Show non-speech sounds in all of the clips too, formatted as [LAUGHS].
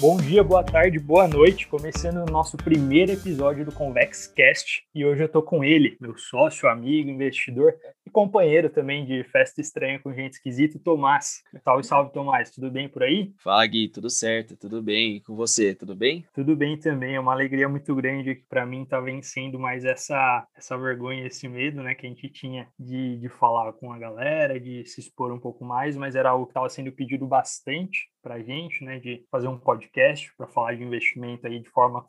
Bom dia, boa tarde, boa noite. Começando o nosso primeiro episódio do ConvexCast. E hoje eu tô com ele, meu sócio, amigo, investidor e companheiro também de festa estranha com gente esquisita, Tomás. Salve, salve, Tomás. Tudo bem por aí? Fala, Gui. Tudo certo, tudo bem. E com você, tudo bem? Tudo bem também. É uma alegria muito grande que para mim tá vencendo mais essa, essa vergonha, esse medo, né, que a gente tinha de, de falar com a galera, de se expor um pouco mais, mas era algo que estava sendo pedido bastante para a gente, né, de fazer um podcast para falar de investimento aí de forma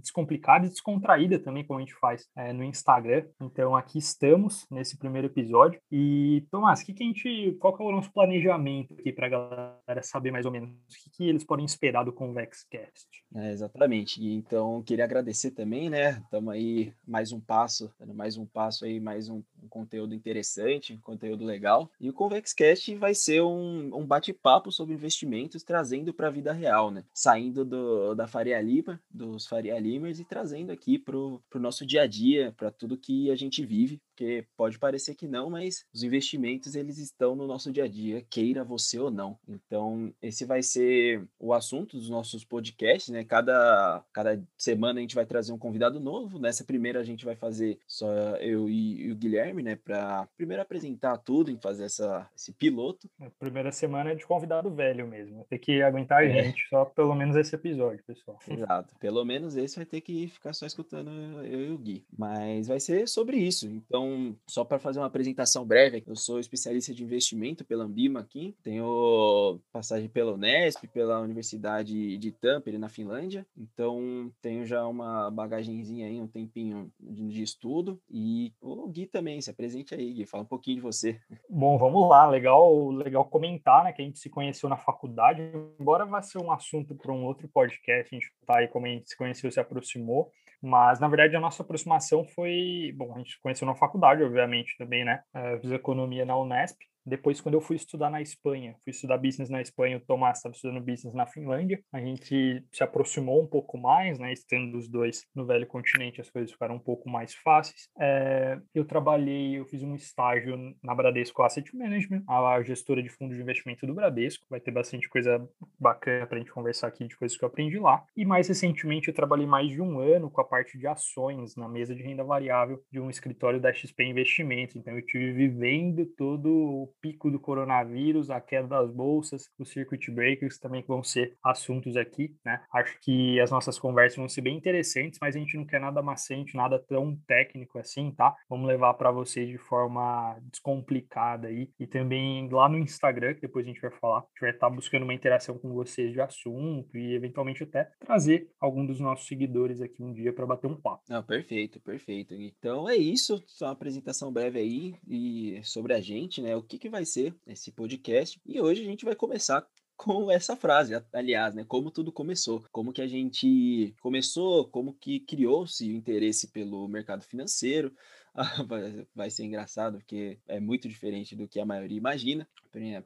descomplicada e descontraída também, como a gente faz é, no Instagram. Então aqui estamos nesse primeiro episódio. E Tomás, que, que a gente, qual que é o nosso planejamento aqui para a galera saber mais ou menos o que, que eles podem esperar do ConvexCast? É, exatamente. Então queria agradecer também, né? Estamos aí mais um passo, mais um passo aí, mais um, um conteúdo interessante, um conteúdo legal. E o ConvexCast vai ser um, um bate-papo sobre investimento trazendo para a vida real, né? Saindo do, da Faria Lima, dos Faria Limers e trazendo aqui para o nosso dia a dia, para tudo que a gente vive, porque pode parecer que não, mas os investimentos eles estão no nosso dia a dia, queira você ou não. Então, esse vai ser o assunto dos nossos podcasts, né? Cada, cada semana a gente vai trazer um convidado novo. Nessa primeira a gente vai fazer só eu e, e o Guilherme, né? Para primeiro apresentar tudo e fazer essa, esse piloto. A primeira semana é de convidado velho mesmo ter que aguentar a é. gente, só pelo menos esse episódio, pessoal. Exato. Pelo menos esse vai ter que ficar só escutando eu e o Gui. Mas vai ser sobre isso. Então, só para fazer uma apresentação breve, eu sou especialista de investimento pela Ambima aqui. Tenho passagem pela Unesp, pela Universidade de Tampere, na Finlândia. Então, tenho já uma bagagenzinha aí, um tempinho de, de estudo. E o Gui também, se apresente aí, Gui. Fala um pouquinho de você. Bom, vamos lá. Legal, legal comentar, né, que a gente se conheceu na faculdade embora vá ser um assunto para um outro podcast, a gente tá aí como a gente se conheceu, se aproximou, mas na verdade a nossa aproximação foi, bom, a gente conheceu na faculdade, obviamente também, né? Eu fiz economia na Unesp, depois, quando eu fui estudar na Espanha, fui estudar business na Espanha, o Tomás estava estudando business na Finlândia, a gente se aproximou um pouco mais, né? Estando os dois no velho continente, as coisas ficaram um pouco mais fáceis. É, eu trabalhei, eu fiz um estágio na Bradesco Asset Management, a gestora de fundo de investimento do Bradesco. Vai ter bastante coisa bacana para a gente conversar aqui de coisas que eu aprendi lá. E mais recentemente, eu trabalhei mais de um ano com a parte de ações na mesa de renda variável de um escritório da XP Investimentos. Então, eu tive vivendo todo pico do coronavírus, a queda das bolsas, os circuit breakers também vão ser assuntos aqui, né? Acho que as nossas conversas vão ser bem interessantes, mas a gente não quer nada maçante, nada tão técnico assim, tá? Vamos levar para vocês de forma descomplicada aí e também lá no Instagram, que depois a gente vai falar, a gente vai estar tá buscando uma interação com vocês de assunto e eventualmente até trazer algum dos nossos seguidores aqui um dia para bater um papo. Não, perfeito, perfeito. Então é isso, só uma apresentação breve aí e sobre a gente, né? O que, que vai ser esse podcast. E hoje a gente vai começar [LAUGHS] com essa frase, aliás, né? Como tudo começou, como que a gente começou, como que criou-se o interesse pelo mercado financeiro. [LAUGHS] vai ser engraçado porque é muito diferente do que a maioria imagina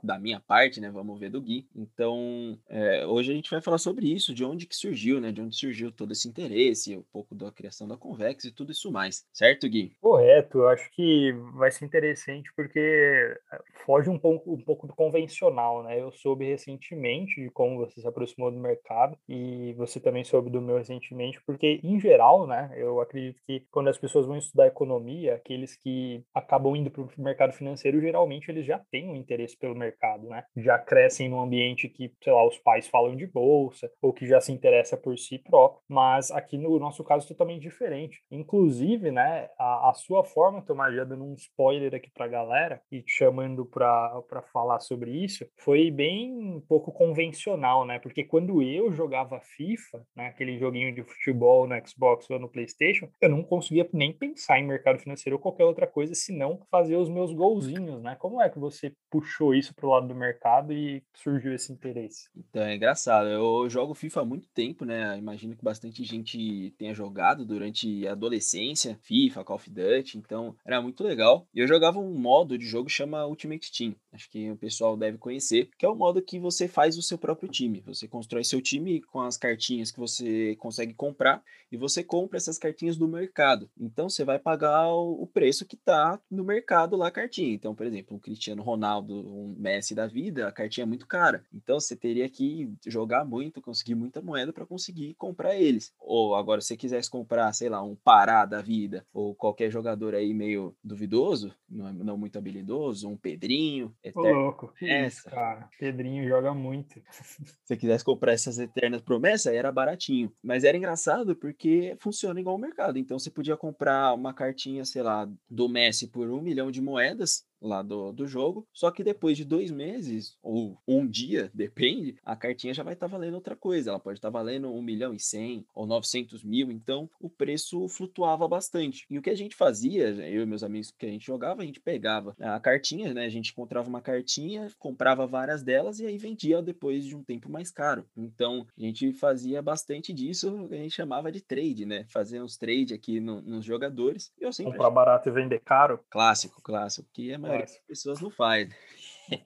da minha parte, né? Vamos ver do Gui. Então, é, hoje a gente vai falar sobre isso, de onde que surgiu, né? De onde surgiu todo esse interesse, um pouco da criação da Convex e tudo isso mais. Certo, Gui? Correto. Eu acho que vai ser interessante porque é, foge um pouco, um pouco do convencional, né? Eu soube recentemente de como você se aproximou do mercado e você também soube do meu recentemente, porque, em geral, né? Eu acredito que quando as pessoas vão estudar economia, aqueles que acabam indo para o mercado financeiro, geralmente eles já têm um interesse pelo mercado, né? Já crescem num ambiente que, sei lá, os pais falam de bolsa ou que já se interessa por si próprio, mas aqui no nosso caso é totalmente diferente. Inclusive, né, a, a sua forma, Tomás, já dando um spoiler aqui para galera e te chamando para falar sobre isso, foi bem pouco convencional, né? Porque quando eu jogava FIFA, né, aquele joguinho de futebol no Xbox ou no PlayStation, eu não conseguia nem pensar em mercado financeiro ou qualquer outra coisa, senão fazer os meus golzinhos, né? Como é que você puxou puxou isso pro lado do mercado e surgiu esse interesse? Então, é engraçado. Eu jogo FIFA há muito tempo, né? Imagino que bastante gente tenha jogado durante a adolescência, FIFA, Call of Duty, então era muito legal. E eu jogava um modo de jogo que chama Ultimate Team. Acho que o pessoal deve conhecer, que é o modo que você faz o seu próprio time. Você constrói seu time com as cartinhas que você consegue comprar e você compra essas cartinhas do mercado. Então você vai pagar o preço que está no mercado lá a cartinha. Então, por exemplo, um Cristiano Ronaldo, um Messi da vida, a cartinha é muito cara. Então, você teria que jogar muito, conseguir muita moeda para conseguir comprar eles. Ou agora, se você quisesse comprar, sei lá, um Pará da vida, ou qualquer jogador aí meio duvidoso, não, não muito habilidoso, um Pedrinho. Ô, louco, essa. cara. Pedrinho joga muito. [LAUGHS] se você quisesse comprar essas eternas promessas, era baratinho. Mas era engraçado porque funciona igual o mercado. Então, você podia comprar uma cartinha, sei lá, do Messi por um milhão de moedas lá do, do jogo. Só que depois de dois meses, ou um dia, [LAUGHS] depende, a cartinha já vai estar tá valendo outra coisa. Ela pode estar tá valendo um milhão e cem ou 900 mil. Então o preço flutuava bastante. E o que a gente fazia, eu e meus amigos que a gente jogava, a gente pegava a cartinha, né? A gente encontrava uma cartinha, comprava várias delas e aí vendia depois de um tempo mais caro. Então a gente fazia bastante disso, a gente chamava de trade, né? Fazer uns trade aqui no, nos jogadores. Eu sempre Comprar barato e vender caro. Clássico, clássico. Que é maioria das pessoas não faz.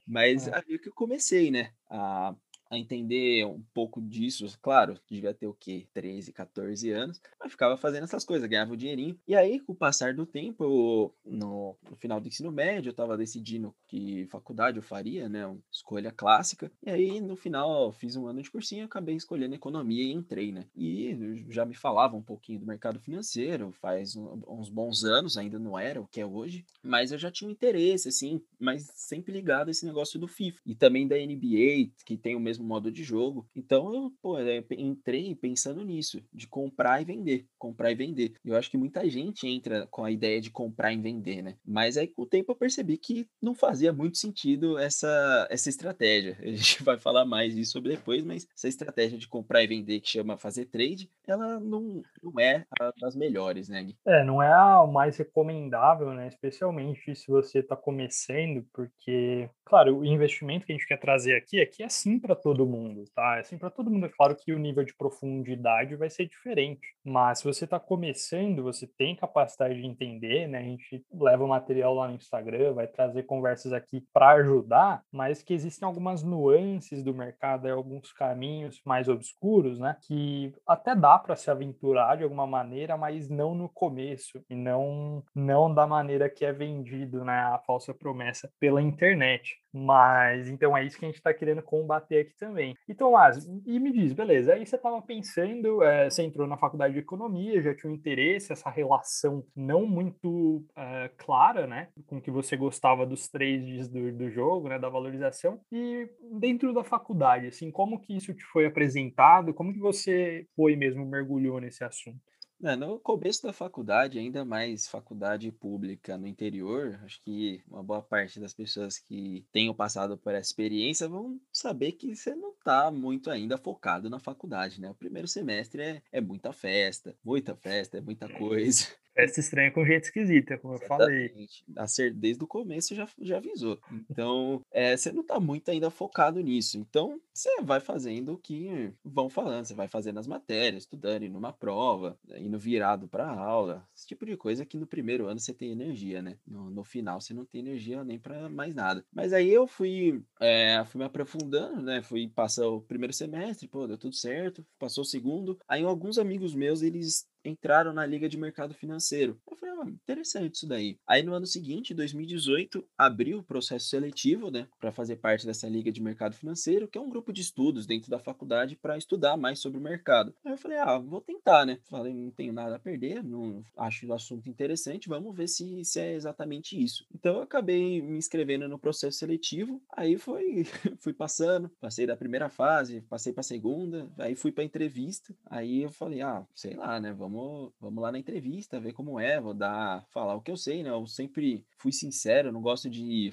Mas é. aí que eu comecei, né? A a entender um pouco disso. Claro, devia ter o quê? 13, 14 anos, mas ficava fazendo essas coisas, ganhava o dinheirinho. E aí, com o passar do tempo, eu, no, no, final do ensino médio, eu estava decidindo que faculdade eu faria, né? Uma escolha clássica. E aí, no final, fiz um ano de cursinho, acabei escolhendo economia e entrei, né? E já me falava um pouquinho do mercado financeiro, faz uns bons anos, ainda não era o que é hoje, mas eu já tinha um interesse, assim, mas sempre ligado a esse negócio do FIFA. E também da NBA, que tem o mesmo modo de jogo. Então eu pô, eu entrei pensando nisso, de comprar e vender, comprar e vender. Eu acho que muita gente entra com a ideia de comprar e vender, né? Mas aí com o tempo eu percebi que não fazia muito sentido essa, essa estratégia. [LAUGHS] A gente vai falar mais disso depois, mas essa estratégia de comprar e vender que chama fazer trade, ela não, não é a das melhores, né? Gui? É, não é a mais recomendável, né? Especialmente se você está começando, porque, claro, o investimento que a gente quer trazer aqui, aqui é sim para todo mundo, tá? Assim, para todo mundo é claro que o nível de profundidade vai ser diferente, mas se você está começando, você tem capacidade de entender, né? A gente leva o material lá no Instagram, vai trazer conversas aqui para ajudar, mas que existem algumas nuances do mercado, alguns caminhos mais obscuros, né? Que até dá para se aventurar de alguma maneira, mas não no começo e não não da maneira que é vendido, né? A falsa promessa pela internet. Mas então é isso que a gente está querendo combater aqui também. E Tomás, e me diz, beleza, aí você estava pensando, é, você entrou na faculdade de economia, já tinha um interesse, essa relação não muito é, clara, né, com que você gostava dos trades do, do jogo, né, da valorização, e dentro da faculdade, assim, como que isso te foi apresentado, como que você foi mesmo, mergulhou nesse assunto? É, no começo da faculdade, ainda mais faculdade pública no interior, acho que uma boa parte das pessoas que tenham passado por essa experiência vão saber que você não está muito ainda focado na faculdade, né? O primeiro semestre é, é muita festa, muita festa, é muita coisa. Festa estranha com gente esquisita, como Exatamente. eu falei. Desde o começo já, já avisou. Então, é, você não está muito ainda focado nisso. Então, você vai fazendo o que vão falando. Você vai fazendo as matérias, estudando, indo numa prova, indo virado para aula. Esse tipo de coisa que no primeiro ano você tem energia, né? No, no final você não tem energia nem para mais nada. Mas aí eu fui, é, fui me aprofundando, né? Fui passar o primeiro semestre, pô, deu tudo certo. Passou o segundo. Aí alguns amigos meus, eles entraram na Liga de Mercado Financeiro. Eu falei, ah, interessante isso daí. Aí no ano seguinte, 2018, abriu o processo seletivo, né, para fazer parte dessa Liga de Mercado Financeiro, que é um grupo de estudos dentro da faculdade para estudar mais sobre o mercado. Aí eu falei, ah, vou tentar, né? Falei, não tenho nada a perder, não acho o assunto interessante, vamos ver se, se é exatamente isso. Então eu acabei me inscrevendo no processo seletivo, aí foi, [LAUGHS] fui passando, passei da primeira fase, passei para a segunda, aí fui para entrevista, aí eu falei, ah, sei lá, né, vamos vamos, vamos lá na entrevista, ver como é, vou dar, falar o que eu sei, né? Eu sempre fui sincero, não gosto de.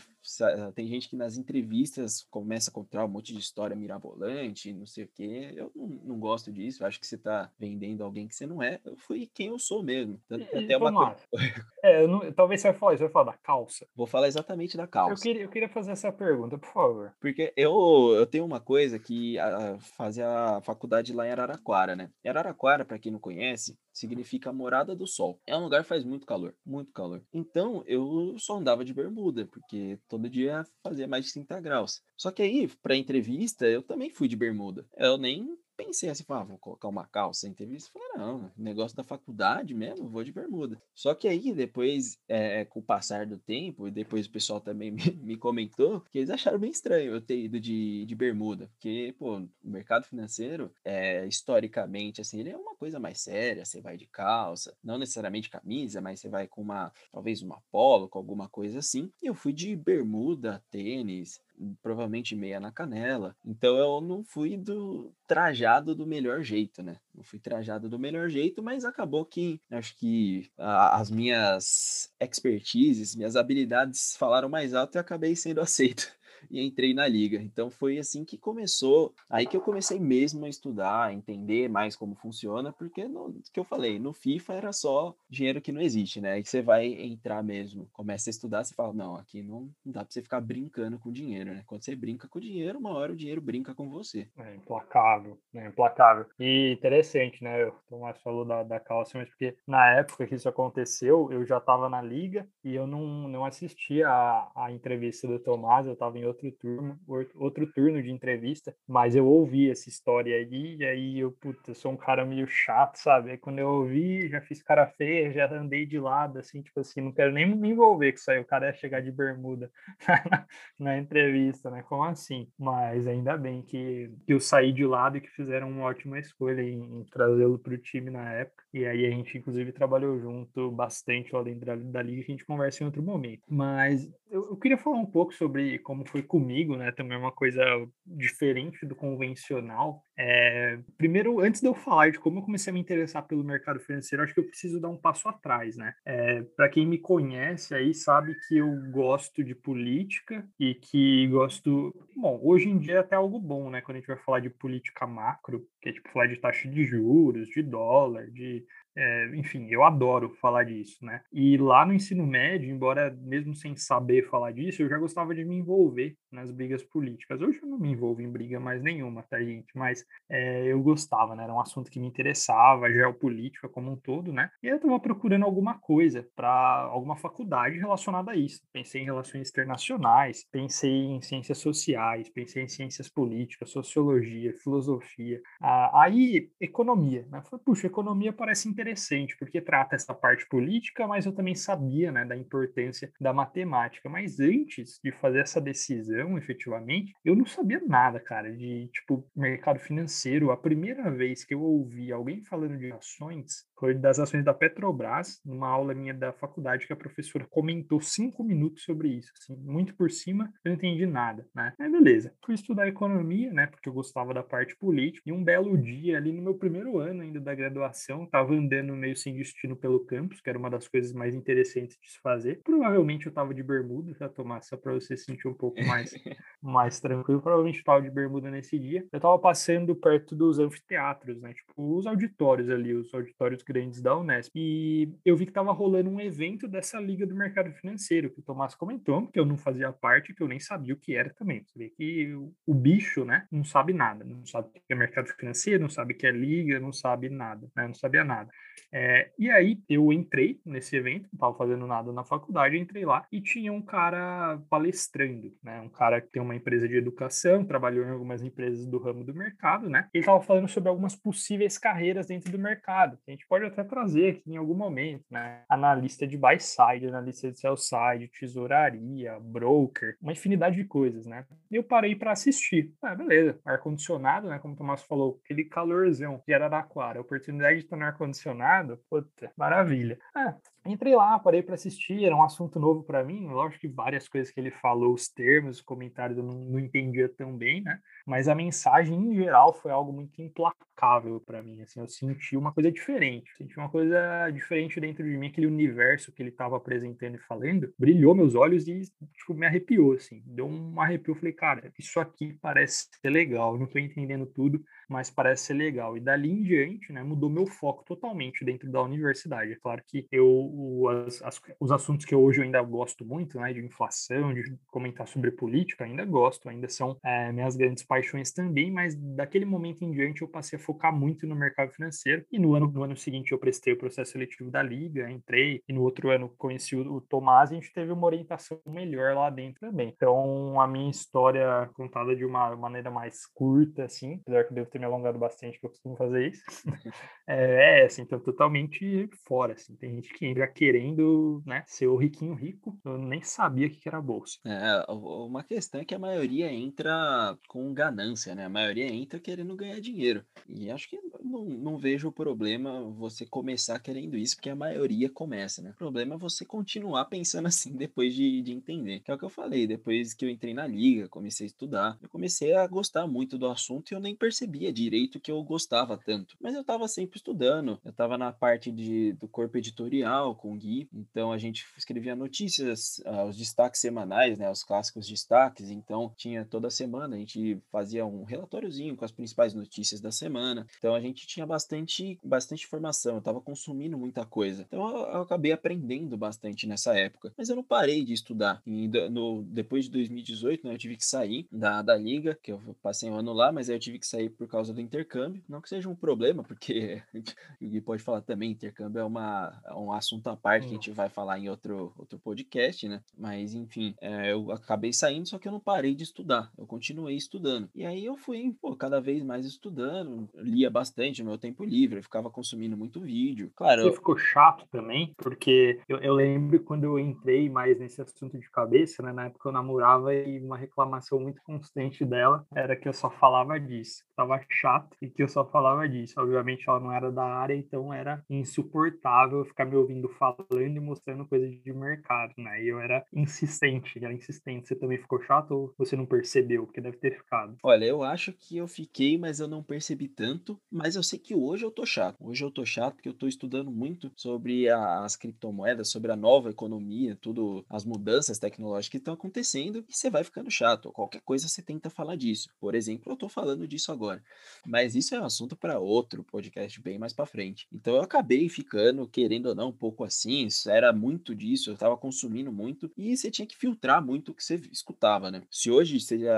Tem gente que nas entrevistas começa a contar um monte de história mirabolante, não sei o quê. Eu não, não gosto disso, eu acho que você tá vendendo alguém que você não é. Eu fui quem eu sou mesmo. Até uma [LAUGHS] é, não, talvez você vai falar, você vai falar da calça. Vou falar exatamente da calça. Eu queria, eu queria fazer essa pergunta, por favor. Porque eu, eu tenho uma coisa que a, fazia a faculdade lá em Araraquara, né? Araraquara, para quem não conhece, significa morada do sol. É um lugar que faz muito calor, muito calor. Então eu só andava de bermuda, porque todo dia fazia mais de 30 graus. Só que aí, para entrevista, eu também fui de bermuda. Eu nem pensei assim, ah, vou colocar uma calça em entrevista. Falei, não, negócio da faculdade mesmo, vou de bermuda. Só que aí, depois, é, com o passar do tempo, e depois o pessoal também [LAUGHS] me, me, comentou, que eles acharam bem estranho eu ter ido de, de bermuda. Porque, pô, o mercado financeiro, é, historicamente, assim, ele é uma coisa mais séria, você vai de calça, não necessariamente camisa, mas você vai com uma, talvez uma polo, com alguma coisa assim. E eu fui de bermuda, tênis, provavelmente meia na canela. Então eu não fui do trajado do melhor jeito, né? Não fui trajado do melhor jeito, mas acabou que acho que a, as minhas expertises, minhas habilidades falaram mais alto e acabei sendo [LAUGHS] aceito e entrei na liga. Então foi assim que começou, aí que eu comecei mesmo a estudar, a entender mais como funciona, porque no que eu falei, no FIFA era só dinheiro que não existe, né? Aí você vai entrar mesmo, começa a estudar, você fala, não, aqui não, dá para você ficar brincando com dinheiro, né? Quando você brinca com dinheiro, uma hora o dinheiro brinca com você. É implacável, é implacável. E interessante, né? O Tomás falou da, da calça, mas porque na época que isso aconteceu, eu já estava na liga e eu não, não assistia a, a entrevista do Tomás, eu estava em outro turno, outro turno de entrevista, mas eu ouvi essa história aí, e aí eu, puta, sou um cara meio chato, sabe? Aí quando eu ouvi, já fiz cara feia, já andei de lado, assim, tipo assim, não quero nem me envolver com isso aí, o cara ia chegar de bermuda [LAUGHS] na, entrevista, né? Como assim? Mas ainda bem que, que eu saí de lado e que fizeram uma ótima escolha em, em trazê-lo para o time na época, e aí a gente, inclusive, trabalhou junto bastante além da, da que a gente conversa em outro momento. Mas eu, eu queria falar um pouco sobre como foi comigo, né? Também é uma coisa diferente do convencional. É, primeiro, antes de eu falar de como eu comecei a me interessar pelo mercado financeiro, acho que eu preciso dar um passo atrás, né? É, Para quem me conhece aí sabe que eu gosto de política e que gosto. Bom, hoje em dia é até algo bom, né? Quando a gente vai falar de política macro, que é tipo falar de taxa de juros, de dólar, de é, enfim, eu adoro falar disso, né? E lá no ensino médio, embora mesmo sem saber falar disso, eu já gostava de me envolver nas brigas políticas. Hoje eu não me envolvo em briga mais nenhuma, tá, gente? Mas é, eu gostava, né? Era um assunto que me interessava, geopolítica como um todo, né? E eu estava procurando alguma coisa para alguma faculdade relacionada a isso. Pensei em relações internacionais, pensei em ciências sociais, pensei em ciências políticas, sociologia, filosofia. Ah, aí, economia, né? Falei, puxa, economia parece interessante, porque trata essa parte política, mas eu também sabia, né, da importância da matemática. Mas antes de fazer essa decisão, efetivamente, eu não sabia nada, cara, de, tipo, mercado financeiro. A primeira vez que eu ouvi alguém falando de ações foi das ações da Petrobras, numa aula minha da faculdade, que a professora comentou cinco minutos sobre isso, assim, muito por cima, eu não entendi nada, né? Aí, beleza. Fui estudar economia, né, porque eu gostava da parte política, e um belo dia, ali no meu primeiro ano ainda da graduação, tava andando andando meio sem destino pelo campus, que era uma das coisas mais interessantes de se fazer. Provavelmente eu tava de bermuda, tá, Tomás? Só pra você sentir um pouco mais, [LAUGHS] mais tranquilo. Provavelmente eu tava de bermuda nesse dia. Eu tava passando perto dos anfiteatros, né? Tipo, os auditórios ali, os auditórios grandes da Unesp. E eu vi que tava rolando um evento dessa Liga do Mercado Financeiro, que o Tomás comentou, que eu não fazia parte, que eu nem sabia o que era também. Você vê que o, o bicho, né, não sabe nada. Não sabe o que é mercado financeiro, não sabe o que é liga, não sabe nada, né? Não sabia nada. É, e aí eu entrei nesse evento, não estava fazendo nada na faculdade, entrei lá e tinha um cara palestrando, né? Um cara que tem uma empresa de educação, trabalhou em algumas empresas do ramo do mercado, né? Ele estava falando sobre algumas possíveis carreiras dentro do mercado. Que a gente pode até trazer aqui em algum momento, né? Analista de buy side, analista de sell side, tesouraria, broker, uma infinidade de coisas, né? E eu parei para assistir. Ah, beleza, ar condicionado, né? Como o Tomás falou, aquele calorzão de Araraquara, a oportunidade de estar no ar condicionado puta, maravilha. Ah, entrei lá, parei para assistir, era um assunto novo para mim. Lógico que várias coisas que ele falou, os termos, os comentários eu não, não entendia tão bem, né? Mas a mensagem em geral foi algo muito implacável para mim. Assim, eu senti uma coisa diferente, senti uma coisa diferente dentro de mim, aquele universo que ele estava apresentando e falando, brilhou meus olhos e tipo, me arrepiou, assim, deu um arrepio. Eu falei, cara, isso aqui parece ser legal. Eu não estou entendendo tudo, mas parece ser legal. E dali em diante, né, mudou meu foco totalmente dentro da universidade. É claro que eu o, as, as, os assuntos que hoje eu ainda gosto muito, né, de inflação, de comentar sobre política, ainda gosto, ainda são é, minhas grandes paixões também, mas daquele momento em diante eu passei a focar muito no mercado financeiro e no ano, no ano seguinte eu prestei o processo seletivo da Liga, entrei e no outro ano conheci o, o Tomás e a gente teve uma orientação melhor lá dentro também. Então a minha história contada de uma maneira mais curta, assim, apesar que eu devo ter me alongado bastante, que eu costumo fazer isso, [LAUGHS] é, é assim, então totalmente fora, assim, tem gente que entra querendo, né, ser o riquinho rico, eu nem sabia o que era bolsa. É, uma questão é que a maioria entra com ganância, né, a maioria entra querendo ganhar dinheiro, e acho que não, não vejo problema você começar querendo isso, porque a maioria começa, né, o problema é você continuar pensando [LAUGHS] assim depois de, de entender, que é o que eu falei, depois que eu entrei na liga, comecei a estudar, eu comecei a gostar muito do assunto e eu nem percebia direito que eu gostava tanto, mas eu estava sempre estudando, eu estava na parte de, do corpo editorial com o Gui, então a gente escrevia notícias, uh, os destaques semanais, né, os clássicos destaques, então tinha toda semana, a gente fazia um relatóriozinho com as principais notícias da semana, então a gente tinha bastante, bastante informação, eu estava consumindo muita coisa, então eu, eu, acabei aprendendo bastante nessa época, mas eu não parei de estudar, e no, depois de 2018, né, eu tive que sair da, da liga, que eu passei um ano lá, mas aí eu tive que sair por causa do intercâmbio, não que seja um problema, porque [LAUGHS] o Gui pode falar também, intercâmbio é uma, é um assunto à parte que a gente vai falar em outro, outro podcast, né? Mas, enfim, é, eu acabei saindo, só que eu não parei de estudar. Eu continuei estudando. E aí eu fui, pô, cada vez mais estudando, lia bastante no meu tempo livre, eu ficava consumindo muito vídeo. Claro. Você ficou chato também, porque eu, eu lembro quando eu entrei mais nesse assunto de cabeça, né? Na época eu namorava e uma reclamação muito constante dela era que eu só falava disso. Tava chato e que eu só falava disso. Obviamente ela não era da área, então era insuportável ficar me ouvindo falando e mostrando coisas de mercado, né? E eu era insistente, era insistente. Você também ficou chato ou você não percebeu? Porque deve ter ficado. Olha, eu acho que eu fiquei, mas eu não percebi tanto. Mas eu sei que hoje eu tô chato. Hoje eu tô chato porque eu tô estudando muito sobre a, as criptomoedas, sobre a nova economia, tudo, as mudanças tecnológicas que estão acontecendo. E você vai ficando chato. Qualquer coisa você tenta falar disso. Por exemplo, eu tô falando disso agora. Mas isso é um assunto para outro podcast bem mais para frente. Então eu acabei ficando, querendo ou não, um pouco assim, era muito disso, eu estava consumindo muito e você tinha que filtrar muito o que você escutava, né? Se hoje seja.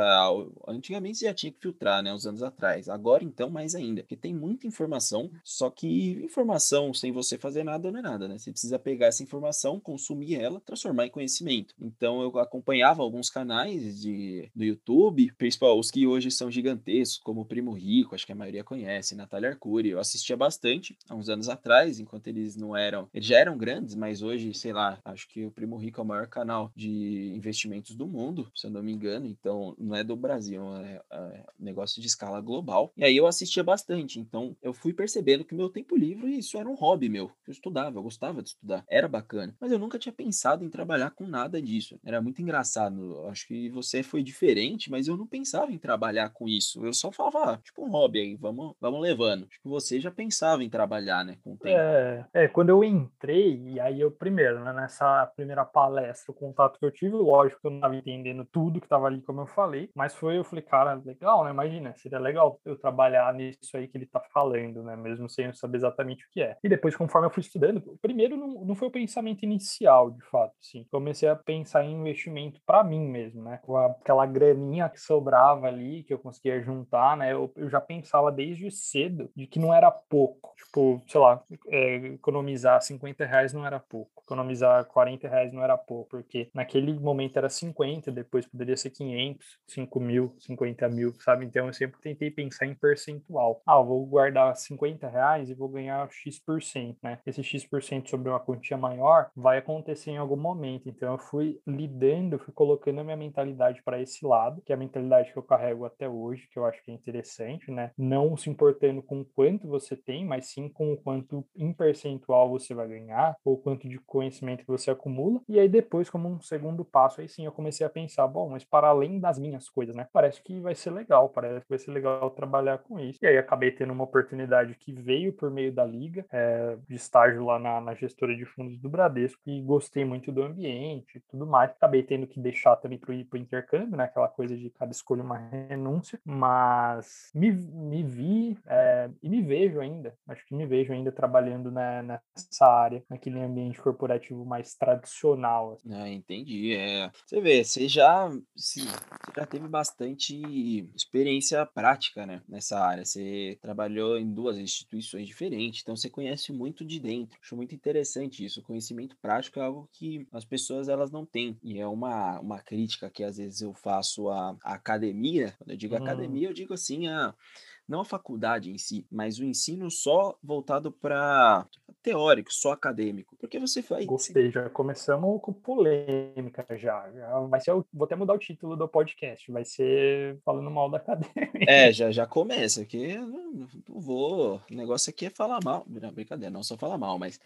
Antigamente você já tinha que filtrar, né? Uns anos atrás. Agora então, mais ainda. Porque tem muita informação, só que informação sem você fazer nada não é nada, né? Você precisa pegar essa informação, consumir ela, transformar em conhecimento. Então eu acompanhava alguns canais de, do YouTube, principalmente os que hoje são gigantescos, como o Primo Rico, acho que a maioria conhece, Natália Arcuri. Eu assistia bastante há uns anos atrás, enquanto eles não eram. Eles já eram grandes, mas hoje, sei lá, acho que o Primo Rico é o maior canal de investimentos do mundo, se eu não me engano. Então, não é do Brasil, é, é negócio de escala global. E aí eu assistia bastante. Então, eu fui percebendo que meu tempo livre, isso era um hobby meu. Eu estudava, eu gostava de estudar, era bacana. Mas eu nunca tinha pensado em trabalhar com nada disso. Era muito engraçado. Acho que você foi diferente, mas eu não pensava em trabalhar com isso. Eu só falava, ah, tipo um hobby aí, vamos, vamos levando. Acho que você já pensava em trabalhar, né, com o tempo. É, é quando eu entrei, e aí eu primeiro, né, nessa primeira palestra, o contato que eu tive, lógico que eu não estava entendendo tudo que estava ali, como eu falei, mas foi, eu falei, cara, legal, né, imagina, seria legal eu trabalhar nisso aí que ele está falando, né, mesmo sem saber exatamente o que é. E depois, conforme eu fui estudando, primeiro não, não foi o pensamento inicial, de fato, sim, comecei a pensar em investimento para mim mesmo, né, com aquela graninha que sobrava ali, que eu conseguia juntar, né, eu, eu já pensava desde cedo de que não era pouco. Tipo, sei lá, é, economizar 50 reais não era pouco. Economizar 40 reais não era pouco, porque naquele momento era 50, depois poderia ser 500, 5 mil, 50 mil, sabe? Então eu sempre tentei pensar em percentual. Ah, vou guardar 50 reais e vou ganhar X%, né? Esse X% sobre uma quantia maior vai acontecer em algum momento. Então eu fui lidando, fui colocando a minha mentalidade para esse lado, que é a mentalidade que eu carrego até hoje, que eu acho que é interessante, né? Não se importando com quanto você tem, mas sim com o quanto em percentual você vai ganhar, ou quanto de conhecimento que você acumula. E aí depois, como um segundo passo, aí sim eu comecei a pensar, bom, mas para além das minhas coisas, né? Parece que vai ser legal, parece que vai ser legal trabalhar com isso. E aí acabei tendo uma oportunidade que veio por meio da liga, é, de estágio lá na, na, gestora de fundos do Bradesco, e gostei muito do ambiente e tudo mais. Acabei tendo que deixar também para o intercâmbio, né? Aquela coisa de cada escolha uma renúncia, mas me, me vi é, e me vejo ainda, acho que me vejo ainda trabalhando na, nessa área, naquele ambiente corporativo mais tradicional. Assim. Ah, entendi. É. Você vê, você já, sim, você já teve bastante experiência prática, né, nessa área. Você trabalhou em duas instituições diferentes, então você conhece muito de dentro. Acho muito interessante isso. O conhecimento prático é algo que as pessoas elas não têm. E é uma, uma crítica que às vezes eu faço à, à academia. Quando eu digo hum. academia, eu digo assim, a não a faculdade em si, mas o ensino só voltado para teórico, só acadêmico. Porque você faz. Gostei, já começamos com polêmica já. já vai ser, vou até mudar o título do podcast, vai ser falando mal da [LAUGHS] acadêmica. É, já, já começa, porque não, não vou. O negócio aqui é falar mal. Não, brincadeira, não só falar mal, mas.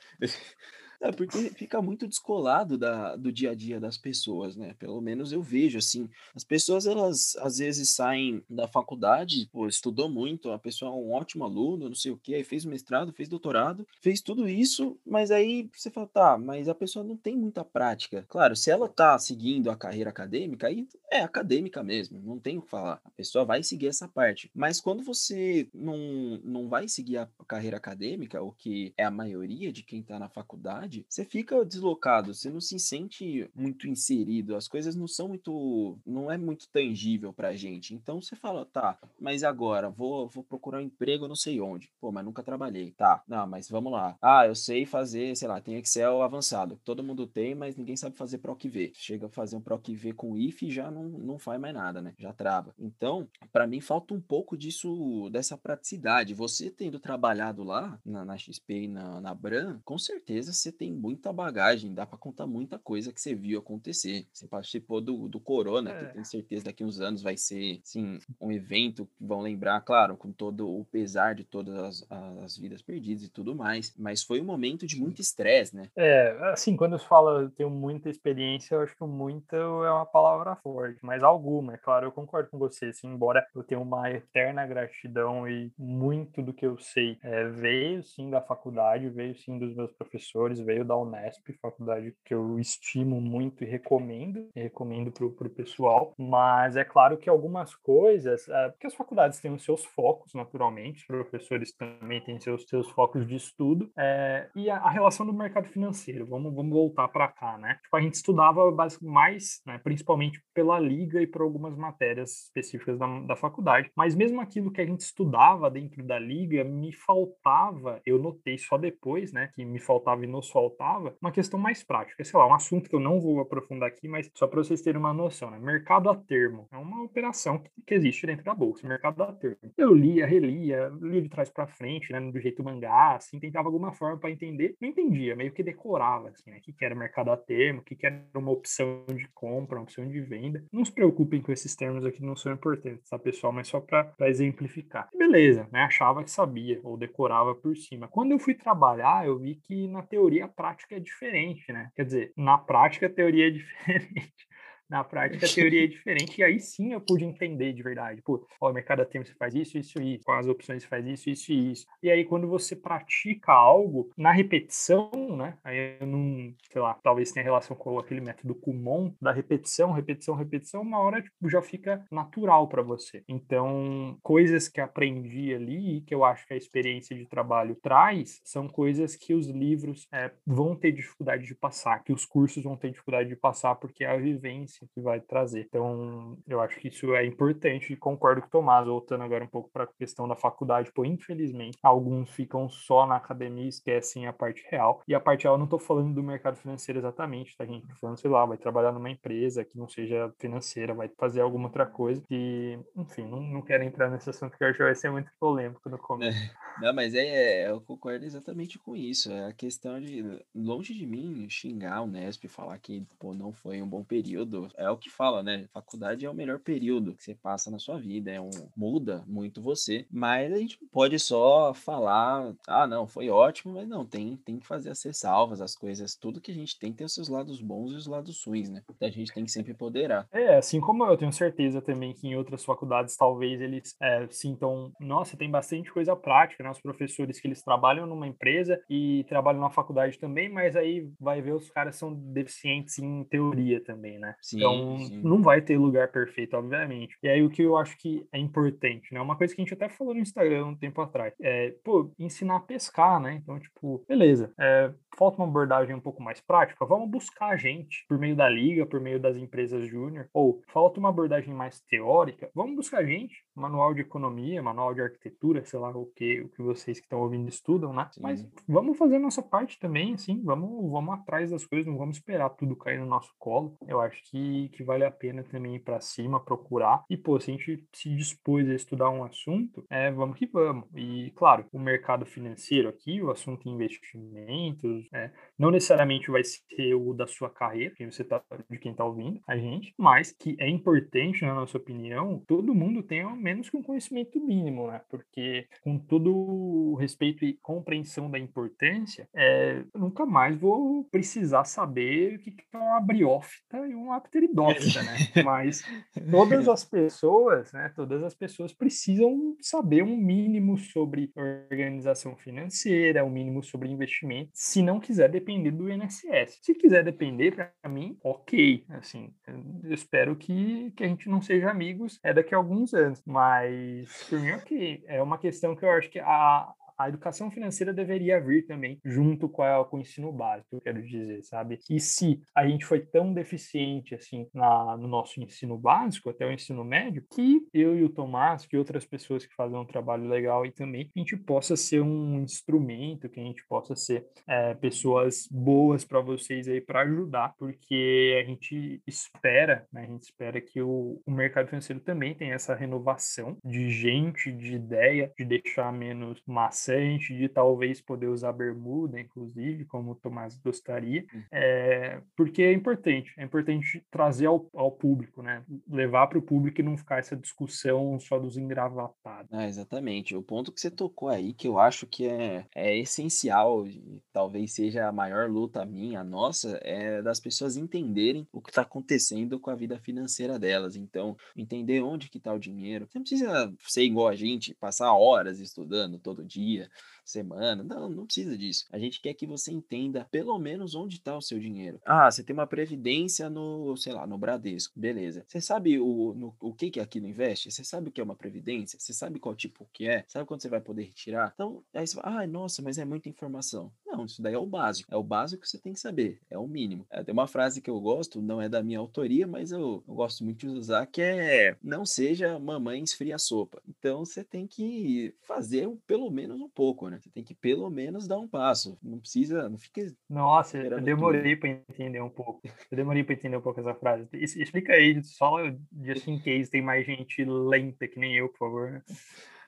É porque fica muito descolado da, do dia a dia das pessoas, né? Pelo menos eu vejo assim. As pessoas, elas às vezes saem da faculdade, pô, estudou muito, a pessoa é um ótimo aluno, não sei o quê, aí fez mestrado, fez doutorado, fez tudo isso, mas aí você fala, tá, mas a pessoa não tem muita prática. Claro, se ela tá seguindo a carreira acadêmica, aí é acadêmica mesmo, não tem o que falar. A pessoa vai seguir essa parte. Mas quando você não, não vai seguir a carreira acadêmica, o que é a maioria de quem tá na faculdade, você fica deslocado, você não se sente muito inserido, as coisas não são muito, não é muito tangível pra gente. Então você fala, tá, mas agora vou, vou procurar um emprego não sei onde. Pô, mas nunca trabalhei. Tá, não, mas vamos lá. Ah, eu sei fazer, sei lá, tem Excel avançado. Todo mundo tem, mas ninguém sabe fazer PROC-V. Chega a fazer um PROC-V com if e já não, não faz mais nada, né? Já trava. Então, para mim falta um pouco disso, dessa praticidade. Você tendo trabalhado lá na, na XP e na, na Bran, com certeza você tem muita bagagem, dá para contar muita coisa que você viu acontecer. Você participou do, do Corona, é. que eu tenho certeza daqui uns anos vai ser, sim, um evento que vão lembrar, claro, com todo o pesar de todas as, as vidas perdidas e tudo mais, mas foi um momento de muito estresse, né? É, assim, quando se fala eu tenho muita experiência, eu acho que muito é uma palavra forte, mas alguma, é claro, eu concordo com você, assim, embora eu tenha uma eterna gratidão e muito do que eu sei é, veio sim da faculdade, veio sim dos meus professores, veio da Unesp, faculdade que eu estimo muito e recomendo, e recomendo para o pessoal, mas é claro que algumas coisas, é, porque as faculdades têm os seus focos, naturalmente, professores também têm seus, seus focos de estudo, é, e a, a, relação do mercado financeiro, vamos, vamos voltar para cá, né? Tipo, a gente estudava mais, né, principalmente pela liga e por algumas matérias específicas da, da faculdade, mas mesmo aquilo que a gente estudava dentro da liga, me faltava, eu notei só depois, né, que me faltava e faltava, uma questão mais prática, sei lá, um assunto que eu não vou aprofundar aqui, mas só para vocês terem uma noção, né, mercado a termo é uma operação que, existe dentro da bolsa, mercado a termo. Eu lia, relia, lia de trás para frente, né, do jeito mangá, assim, tentava alguma forma para entender, não entendia, meio que decorava, assim, né, o que, que era mercado a termo, o que, que era uma opção de compra, uma opção de venda. Não se preocupem com esses termos aqui, não são importantes, tá, pessoal? Mas só para exemplificar. Beleza, né? Achava que sabia ou decorava por cima. Quando eu fui trabalhar, eu vi que na teoria a prática é diferente, né? Quer dizer, na prática a teoria é [LAUGHS] diferente. Na prática, a teoria é diferente, e aí sim eu pude entender de verdade. Pô, ó, o mercado a você faz isso, isso e isso, com as opções você faz isso, isso e isso. E aí, quando você pratica algo na repetição, né? Aí eu não, sei lá, talvez tenha relação com aquele método Kumon, da repetição, repetição, repetição, uma hora tipo, já fica natural para você. Então, coisas que aprendi ali, que eu acho que a experiência de trabalho traz, são coisas que os livros é, vão ter dificuldade de passar, que os cursos vão ter dificuldade de passar, porque é a vivência que vai trazer. Então, eu acho que isso é importante e concordo com o Tomás, voltando agora um pouco para a questão da faculdade, pô, infelizmente, alguns ficam só na academia e esquecem a parte real. E a parte real, eu não estou falando do mercado financeiro exatamente, tá, gente? Tô falando, sei lá, vai trabalhar numa empresa que não seja financeira, vai fazer alguma outra coisa e, enfim, não, não quero entrar nesse assunto que eu acho que vai ser muito polêmico no começo. É, não, mas é, é, eu concordo exatamente com isso. É a questão de, longe de mim, xingar o Nesp, falar que, pô, não foi um bom período, é o que fala, né? Faculdade é o melhor período que você passa na sua vida, é um muda muito você, mas a gente não pode só falar, ah, não, foi ótimo, mas não, tem, tem que fazer as ressalvas, as coisas, tudo que a gente tem tem os seus lados bons e os lados ruins, né? Então a gente tem que sempre poderar. É, assim como eu tenho certeza também que em outras faculdades talvez eles é, sintam, nossa, tem bastante coisa prática, Os professores que eles trabalham numa empresa e trabalham na faculdade também, mas aí vai ver os caras são deficientes em teoria também, né? Sim, então sim. não vai ter lugar perfeito, obviamente. E aí o que eu acho que é importante, né? Uma coisa que a gente até falou no Instagram um tempo atrás, é, pô, ensinar a pescar, né? Então, tipo, beleza, é, falta uma abordagem um pouco mais prática, vamos buscar a gente por meio da liga, por meio das empresas júnior, ou falta uma abordagem mais teórica, vamos buscar a gente, manual de economia, manual de arquitetura, sei lá o que, o que vocês que estão ouvindo estudam, né? Sim. Mas vamos fazer a nossa parte também, assim, vamos, vamos atrás das coisas, não vamos esperar tudo cair no nosso colo. Eu acho que, que vale a pena também ir para cima, procurar. E, pô, se a gente se dispôs a estudar um assunto, é, vamos que vamos. E, claro, o mercado financeiro aqui, o assunto investimentos, é, não necessariamente vai ser o da sua carreira, quem você tá, de quem está ouvindo, a gente, mas que é importante, na nossa opinião, todo mundo tenha ao menos que um conhecimento mínimo, né? Porque com todo o respeito e compreensão da importância, é, eu nunca mais vou precisar saber o que é uma briófita e uma pteridófita, né? [LAUGHS] Mas todas as pessoas, né? Todas as pessoas precisam saber um mínimo sobre organização financeira, um mínimo sobre investimento, se não quiser depender do INSS. Se quiser depender, para mim, ok. Assim, eu espero que, que a gente não seja amigos é daqui a alguns anos, mas por mim, ok. É uma questão que eu acho que a, a educação financeira deveria vir também junto com, a, com o ensino básico, eu quero dizer, sabe? E se a gente foi tão deficiente assim na, no nosso ensino básico, até o ensino médio, que eu e o Tomás, que outras pessoas que fazem um trabalho legal aí também, a gente possa ser um instrumento, que a gente possa ser é, pessoas boas para vocês aí para ajudar, porque a gente espera, né? A gente espera que o, o mercado financeiro também tenha essa renovação de gente, de ideia, de deixar menos massa interessante de talvez poder usar bermuda, inclusive, como o Tomás gostaria, é, porque é importante, é importante trazer ao, ao público, né? Levar para o público e não ficar essa discussão só dos engravatados. Ah, exatamente. O ponto que você tocou aí, que eu acho que é, é essencial, e talvez seja a maior luta minha, a nossa, é das pessoas entenderem o que está acontecendo com a vida financeira delas. Então, entender onde que está o dinheiro. Você não precisa ser igual a gente, passar horas estudando todo dia dia, semana. Não, não precisa disso. A gente quer que você entenda pelo menos onde está o seu dinheiro. Ah, você tem uma previdência no, sei lá, no Bradesco. Beleza. Você sabe o, no, o que, que aquilo investe? Você sabe o que é uma previdência? Você sabe qual tipo que é? Sabe quando você vai poder retirar? Então, aí você fala, ah, nossa, mas é muita informação. Não, isso daí é o básico. É o básico que você tem que saber. É o mínimo. É, tem uma frase que eu gosto, não é da minha autoria, mas eu, eu gosto muito de usar, que é não seja mamãe esfria sopa. Então, você tem que fazer pelo menos um pouco, né? Você tem que pelo menos dar um passo. Não precisa, não fica. Nossa, eu demorei para entender um pouco. Eu demorei para entender um pouco essa frase. Explica aí, só de assim case, tem mais gente lenta que nem eu, por favor.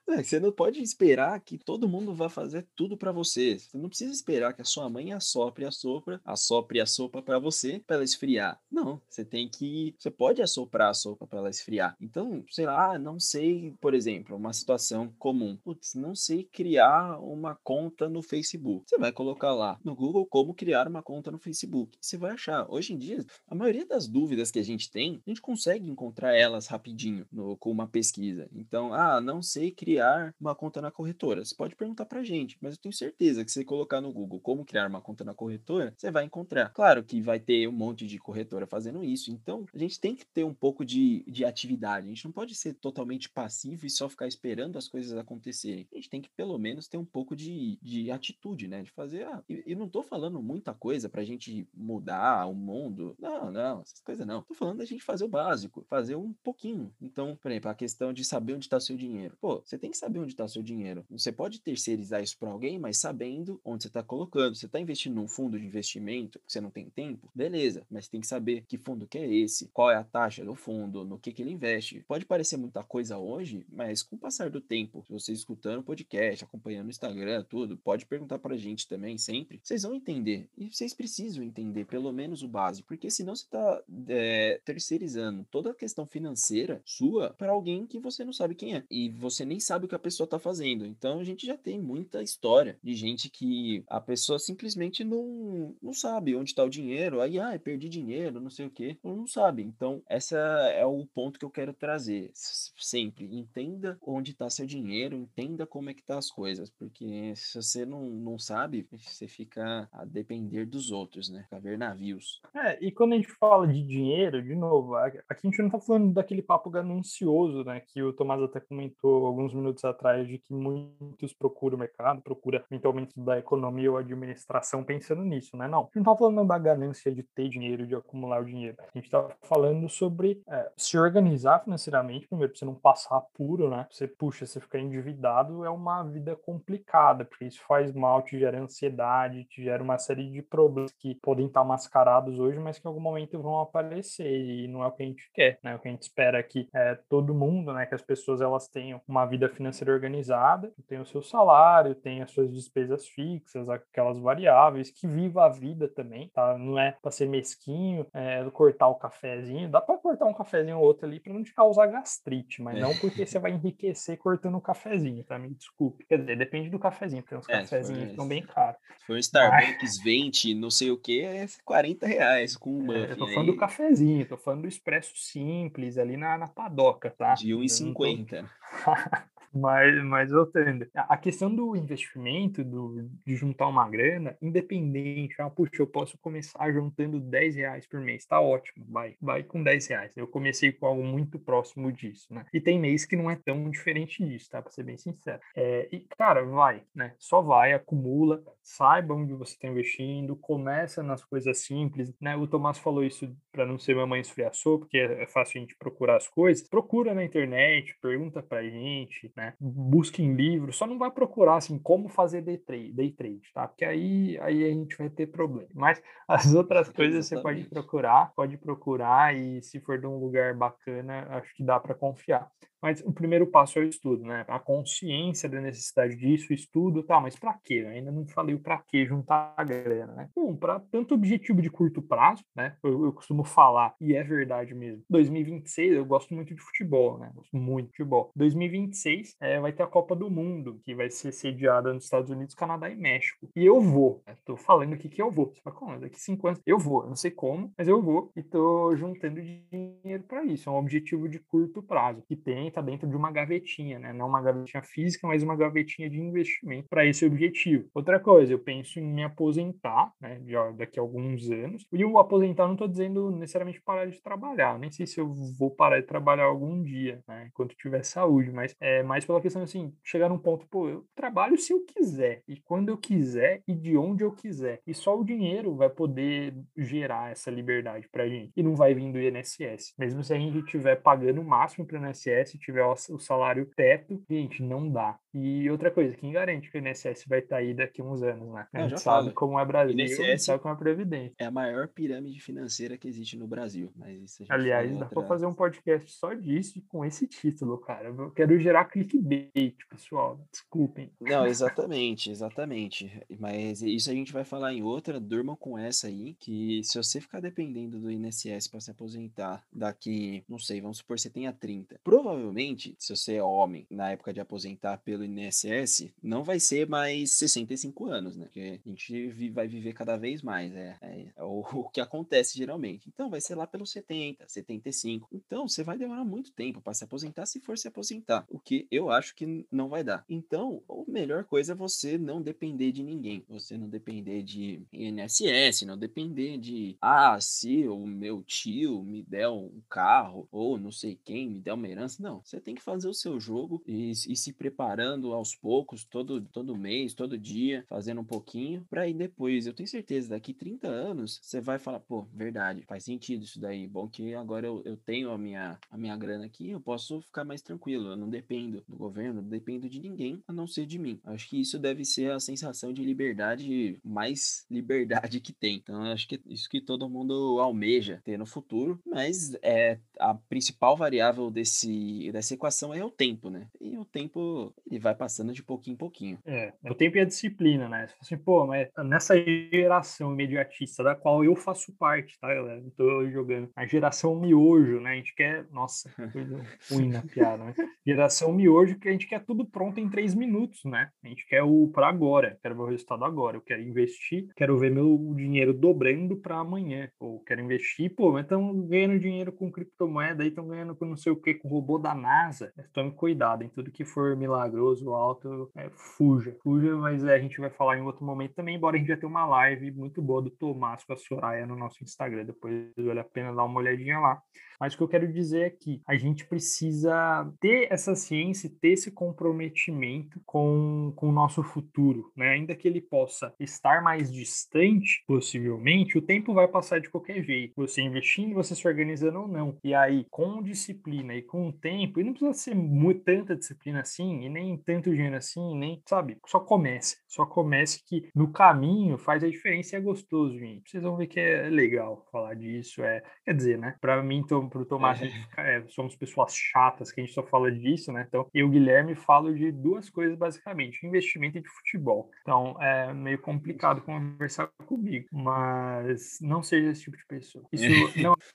É, você não pode esperar que todo mundo vá fazer tudo para você. Você não precisa esperar que a sua mãe assopre a sopa, assopre a sopa para você para ela esfriar. Não, você tem que, você pode assoprar a sopa para ela esfriar. Então, sei lá, não sei, por exemplo, uma situação comum. Putz, não sei criar uma conta no Facebook. Você vai colocar lá no Google como criar uma conta no Facebook. Você vai achar. Hoje em dia, a maioria das dúvidas que a gente tem, a gente consegue encontrar elas rapidinho no, com uma pesquisa. Então, ah, não sei criar criar uma conta na corretora? Você pode perguntar pra gente, mas eu tenho certeza que se você colocar no Google como criar uma conta na corretora, você vai encontrar. Claro que vai ter um monte de corretora fazendo isso, então a gente tem que ter um pouco de, de atividade. A gente não pode ser totalmente passivo e só ficar esperando as coisas acontecerem. A gente tem que pelo menos ter um pouco de, de atitude, né? De fazer. Ah, e, e não tô falando muita coisa pra gente mudar o mundo. Não, não, essas coisas não. Tô falando da gente fazer o básico, fazer um pouquinho. Então, por exemplo, a questão de saber onde está seu dinheiro. Pô, você tem tem que saber onde está seu dinheiro. Você pode terceirizar isso para alguém, mas sabendo onde você está colocando. Você está investindo num fundo de investimento que você não tem tempo, beleza, mas tem que saber que fundo que é esse, qual é a taxa do fundo, no que, que ele investe. Pode parecer muita coisa hoje, mas com o passar do tempo, se você escutando o podcast, acompanhando o Instagram, tudo, pode perguntar para a gente também sempre. Vocês vão entender. E vocês precisam entender pelo menos o básico, porque senão você está é, terceirizando toda a questão financeira sua para alguém que você não sabe quem é. E você nem sabe o que a pessoa está fazendo. Então a gente já tem muita história de gente que a pessoa simplesmente não, não sabe onde está o dinheiro. Aí, ah, perdi dinheiro, não sei o que. Não sabe. Então, esse é o ponto que eu quero trazer. Sempre. Entenda onde está seu dinheiro, entenda como é que tá as coisas. Porque se você não, não sabe, você fica a depender dos outros, né? A ver navios. É, e quando a gente fala de dinheiro, de novo, aqui a gente não tá falando daquele papo ganancioso, né? Que o Tomás até comentou alguns minutos atrás de que muitos procuram o mercado, procura eventualmente da economia ou administração pensando nisso, né? Não. A gente não tá falando da ganância de ter dinheiro, de acumular o dinheiro. A gente tá falando sobre é, se organizar financeiramente, primeiro, pra você não passar apuro, né? Você, puxa, você ficar endividado é uma vida complicada, porque isso faz mal, te gera ansiedade, te gera uma série de problemas que podem estar mascarados hoje, mas que em algum momento vão aparecer e não é o que a gente quer, né? O que a gente espera é que é, todo mundo, né? Que as pessoas elas tenham uma vida financeira organizada, tenham o seu salário, tenham as suas despesas fixas, aquelas variáveis, que viva a vida também, tá? Não é para ser mesquinho, é, cortar o cafezinho, dá para cortar um cafezinho ou outro ali para não te causar gastrite, mas não porque você vai enriquecer cortando o cafezinho, tá? Me desculpe. Quer dizer, depende do cafezinho, porque uns é, cafezinhos for, estão bem caros. Se for Starbucks mas... 20, não sei o que, é 40 reais com um é, Eu tô falando aí. do cafezinho, tô falando do expresso simples ali na, na padoca, tá? De 1,50. Tô... [LAUGHS] Mas, mas voltando, a questão do investimento, do, de juntar uma grana, independente, ah, puxa, eu posso começar juntando 10 reais por mês, tá ótimo, vai, vai com 10 reais. Eu comecei com algo muito próximo disso, né? E tem mês que não é tão diferente disso, tá? Pra ser bem sincero. É, e, cara, vai, né? Só vai, acumula, saiba onde você está investindo, começa nas coisas simples, né? O Tomás falou isso para não ser mamãe esfriaçou, porque é fácil a gente procurar as coisas. Procura na internet, pergunta pra gente, né? Busque em livros, só não vai procurar assim como fazer day trade, day trade, tá? Porque aí, aí a gente vai ter problema. Mas [LAUGHS] as outras coisas você pode procurar, pode procurar e se for de um lugar bacana, acho que dá para confiar. Mas o primeiro passo é o estudo, né? A consciência da necessidade disso, estudo, tá, mas para quê? Eu ainda não falei o para quê juntar a grana, né? Bom, para tanto objetivo de curto prazo, né? Eu, eu, costumo falar, e é verdade mesmo. 2026, eu gosto muito de futebol, né? Gosto muito de futebol. 2026 é, vai ter a Copa do Mundo, que vai ser sediada nos Estados Unidos, Canadá e México. E eu vou, né? tô falando aqui que eu vou. Você fala, como? Daqui cinco anos eu vou. Eu não sei como, mas eu vou e tô juntando dinheiro para isso. É um objetivo de curto prazo, que tem está dentro de uma gavetinha, né? Não uma gavetinha física, mas uma gavetinha de investimento para esse objetivo. Outra coisa, eu penso em me aposentar, né? Já daqui a alguns anos. E o aposentar não estou dizendo necessariamente parar de trabalhar. Nem sei se eu vou parar de trabalhar algum dia, né? Enquanto tiver saúde, mas é mais pela questão assim, chegar num ponto, pô, eu trabalho se eu quiser e quando eu quiser e de onde eu quiser. E só o dinheiro vai poder gerar essa liberdade pra gente. E não vai vir do INSS. Mesmo se a gente estiver pagando o máximo para o INSS, tiver o salário teto, gente, não dá. E outra coisa, quem garante que o INSS vai estar tá aí daqui a uns anos, né? A gente sabe falo. como é Brasil, INSS sabe como é Previdência. É a maior pirâmide financeira que existe no Brasil. Mas isso Aliás, dá outra... pra fazer um podcast só disso com esse título, cara. Eu quero gerar clickbait, pessoal. Desculpem. Não, [LAUGHS] exatamente, exatamente. Mas isso a gente vai falar em outra. Durmam com essa aí, que se você ficar dependendo do INSS para se aposentar daqui, não sei, vamos supor que você tenha 30. Provavelmente, se você é homem, na época de aposentar pelo INSS, não vai ser mais 65 anos, né? Porque a gente vai viver cada vez mais, é, é, é o, [LAUGHS] que acontece geralmente. Então vai ser lá pelos 70, 75. Então você vai demorar muito tempo para se aposentar se for se aposentar, o que eu acho que não vai dar. Então, a melhor coisa é você não depender de ninguém, você não depender de INSS, não depender de ah, se o meu tio me der um carro ou não sei quem me der uma herança. Não, você tem que fazer o seu jogo e, e se preparando aos poucos, todo, todo mês, todo dia, fazendo um pouquinho, para aí depois, eu tenho certeza, daqui 30 anos, você vai falar, pô, verdade, faz sentido isso daí. Bom que agora eu, eu tenho a minha, a minha grana aqui, eu posso ficar mais tranquilo, eu não dependo do governo, não dependo de ninguém, a não ser de mim. Acho que isso deve ser a sensação de liberdade, mais [LAUGHS] liberdade que tem. Então, acho que é isso que todo mundo almeja ter no futuro, mas é a principal variável desse, dessa equação é o tempo, né? E o tempo, ele vai passando de pouquinho em pouquinho. É, é o tempo e a disciplina, né? Assim, pô, mas nessa geração imediatista da qual eu faço parte, tá, galera? Não tô jogando. A geração miojo, né? A gente quer. Nossa, coisa [LAUGHS] ruim na piada, né? Geração miojo que a gente quer tudo pronto em três minutos, né? A gente quer o para agora, quero ver o resultado agora. Eu quero investir, quero ver meu dinheiro dobrando para amanhã. Ou quero investir, pô, mas estão ganhando dinheiro com criptomoeda aí, estão ganhando com não sei o que, com robô da NASA. Tome cuidado em tudo que for milagroso, alto, é, fuja. Fuja, mas é, a gente vai falar em outro momento também, embora a gente já tenha uma live muito boa do Tomás com a Soraya no nosso Instagram. Depois vale a pena dar uma olhadinha lá. Mas o que eu quero dizer é que a gente precisa ter essa ciência, ter esse comprometimento com, com o nosso futuro, né? Ainda que ele possa estar mais distante, possivelmente, o tempo vai passar de qualquer jeito. Você investindo, você se organizando ou não. E aí, com disciplina e com tempo, e não precisa ser muito, tanta disciplina assim, e nem tanto dinheiro assim, nem, sabe? Só comece. Só comece que no caminho faz a diferença e é gostoso, gente. Vocês vão ver que é legal falar disso. É, quer dizer, né? Para mim, tô pro Tomás, é. é, somos pessoas chatas que a gente só fala disso, né? Então, eu o Guilherme falo de duas coisas basicamente: investimento e de futebol. Então, é meio complicado conversar comigo, mas não seja esse tipo de pessoa. [LAUGHS] Isso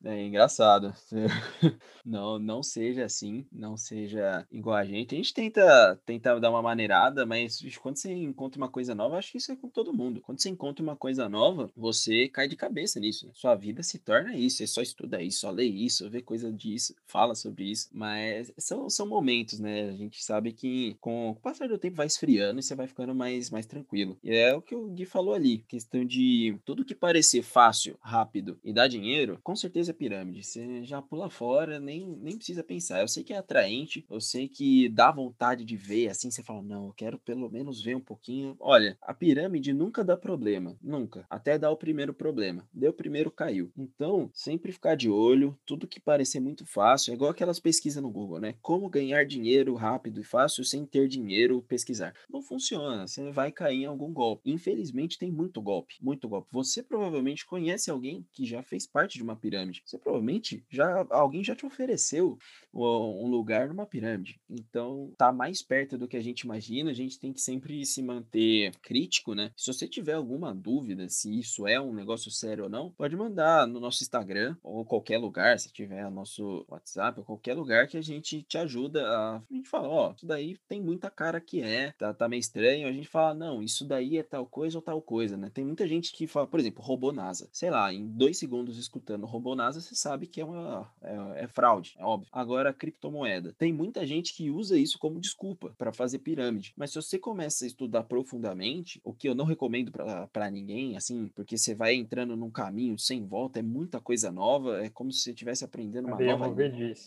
não é engraçado. [LAUGHS] Não, não seja assim, não seja igual a gente. A gente tenta, tenta dar uma maneirada, mas quando você encontra uma coisa nova, acho que isso é com todo mundo. Quando você encontra uma coisa nova, você cai de cabeça nisso. Sua vida se torna isso. Você só estuda isso, só lê isso, isso, ver coisa disso, fala sobre isso, mas são, são momentos, né? A gente sabe que com o passar do tempo vai esfriando e você vai ficando mais, mais tranquilo. E é o que o Gui falou ali, questão de tudo que parecer fácil, rápido e dar dinheiro, com certeza é pirâmide. Você já pula fora, nem, nem precisa pensar. Eu sei que é atraente, eu sei que dá vontade de ver, assim você fala, não, eu quero pelo menos ver um pouquinho. Olha, a pirâmide nunca dá problema, nunca. Até dá o primeiro problema. Deu o primeiro, caiu. Então, sempre ficar de olho, tudo que parecer muito fácil, é igual aquelas pesquisas no Google, né? Como ganhar dinheiro rápido e fácil sem ter dinheiro pesquisar. Não funciona, você vai cair em algum golpe. Infelizmente tem muito golpe, muito golpe. Você provavelmente conhece alguém que já fez parte de uma pirâmide. Você provavelmente já alguém já te ofereceu um lugar numa pirâmide. Então, tá mais perto do que a gente imagina. A gente tem que sempre se manter crítico, né? Se você tiver alguma dúvida se isso é um negócio sério ou não, pode mandar no nosso Instagram ou qualquer lugar, se tiver nosso WhatsApp ou qualquer lugar que a gente te ajuda a. A gente fala, ó, oh, isso daí tem muita cara que é, tá, tá meio estranho. A gente fala, não, isso daí é tal coisa ou tal coisa, né? Tem muita gente que fala, por exemplo, robô NASA. Sei lá, em dois segundos escutando robô NASA, você sabe que é uma. É, é fraude, é óbvio. Agora, criptomoeda. Tem muita gente que usa isso como desculpa para fazer pirâmide. Mas se você começa a estudar profundamente, o que eu não recomendo para ninguém, assim, porque você vai entrando num caminho sem volta, é muita coisa nova, é como se você estivesse aprendendo uma nova.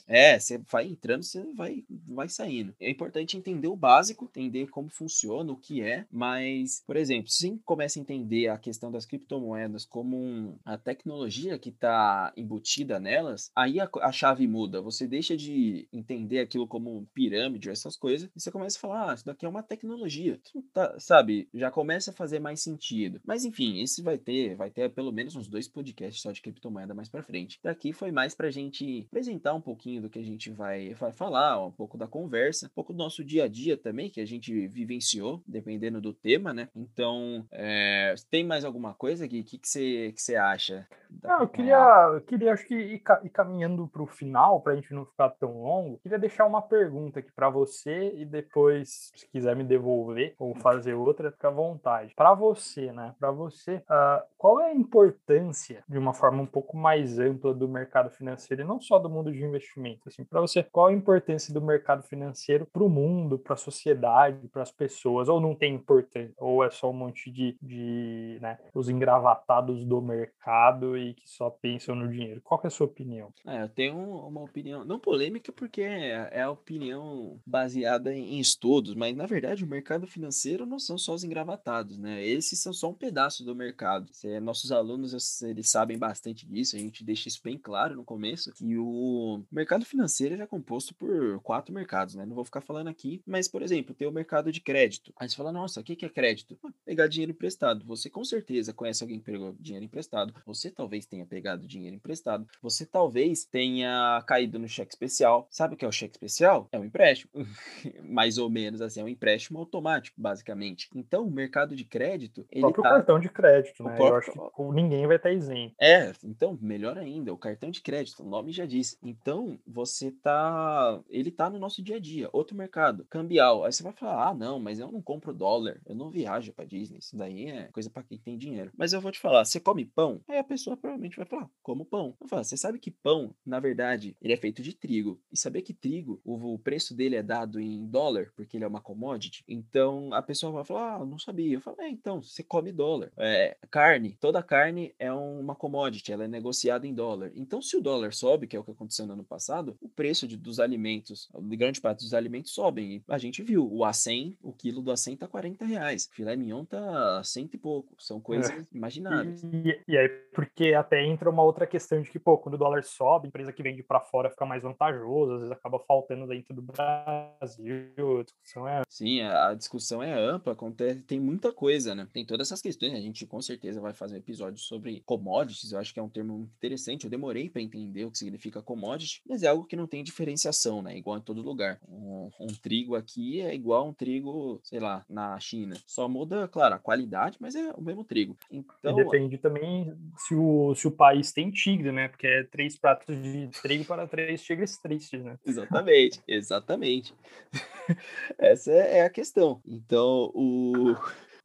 É, você vai entrando, você vai, vai saindo. É importante entender o básico, entender como funciona, o que é, mas, por exemplo, se começa a entender a questão das criptomoedas como um, a tecnologia que está embutida nelas, aí a, a, chave muda. Você deixa de entender aquilo como pirâmide, essas coisas, e você começa a falar, ah, isso daqui é uma tecnologia. Tá, sabe, já começa a fazer mais sentido. Mas enfim, esse vai ter, vai ter pelo menos uns dois podcasts só de criptomoeda mais para frente. Daqui foi mais pra gente apresentar um pouquinho do que a gente vai, vai falar, um pouco da conversa, um pouco do nosso dia a dia também, que a gente vivenciou, dependendo do tema, né? Então, é, tem mais alguma coisa que que, que, você, que você acha? Não, eu queria, eu queria, acho que ir, ir caminhando para o final, para a gente não ficar tão longo, queria deixar uma pergunta aqui para você e depois, se quiser me devolver ou fazer outra, fica à vontade. Para você, né? Para você, uh, qual é a importância, de uma forma um pouco mais ampla, do mercado financeiro e não só do mundo de investimento? Assim, para você, qual a importância do mercado financeiro para o mundo, para a sociedade, para as pessoas? Ou não tem importância? Ou é só um monte de, de né, os engravatados do mercado e que só pensam no dinheiro. Qual é a sua opinião? É, eu tenho uma opinião, não polêmica, porque é, é a opinião baseada em estudos, mas na verdade o mercado financeiro não são só os engravatados, né? Esses são só um pedaço do mercado. Nossos alunos, eles sabem bastante disso, a gente deixa isso bem claro no começo, que o mercado financeiro é composto por quatro mercados, né? Não vou ficar falando aqui, mas, por exemplo, tem o mercado de crédito. Aí você fala, nossa, o que é crédito? Pegar dinheiro emprestado. Você com certeza conhece alguém que pegou dinheiro emprestado. Você talvez tenha pegado dinheiro emprestado. Você talvez tenha caído no cheque especial. Sabe o que é o cheque especial? É um empréstimo. [LAUGHS] Mais ou menos assim, é um empréstimo automático, basicamente. Então, o mercado de crédito. O próprio tá... cartão de crédito, né? Próprio... Eu acho que ninguém vai estar isento. É, então, melhor ainda, o cartão de crédito, o nome já diz. Então, você tá. Ele tá no nosso dia a dia. Outro mercado, cambial. Aí você vai falar, ah, não, mas eu não compro dólar, eu não viajo para Disney. Isso daí é coisa para quem tem dinheiro. Mas eu vou te falar, você come pão? Aí a pessoa provavelmente vai falar, como pão. Eu falo, você sabe que pão, na verdade, ele é feito de trigo. E saber que trigo, o preço dele é dado em dólar, porque ele é uma commodity. Então a pessoa vai falar, ah, não sabia. Eu falo, é, então, você come dólar. É, carne, toda carne é uma commodity, ela é negociada em dólar. Então, se o dólar sobe, que é o que aconteceu no ano passado, o preço de, dos alimentos, de grande parte dos alimentos sobem. E a gente viu, o A100, o quilo do A100 tá 40 reais. Filé mignon tá cento e pouco. São coisas é. imagináveis. E, e, aí, porque até entra uma outra questão de que, pô, quando o dólar sobe, a empresa que vende para fora fica mais vantajosa, às vezes acaba faltando dentro do Brasil. A discussão é. Sim, a discussão é ampla, acontece, tem muita coisa, né? Tem todas essas questões. A gente com certeza vai fazer um episódio sobre commodities. Eu acho que é um termo interessante. Eu demorei para entender o que significa commodity, mas é algo que não tem diferenciação, né? Igual em todo lugar. Um, um trigo aqui é igual a um trigo, sei lá, na China. Só muda, claro, a qualidade, mas é o mesmo trigo. Então, e depende também se o, se o país tem tigre, né? Porque é três pratos de trigo para três tigres tristes, né? Exatamente, exatamente. [LAUGHS] Essa é, é a questão. Então, o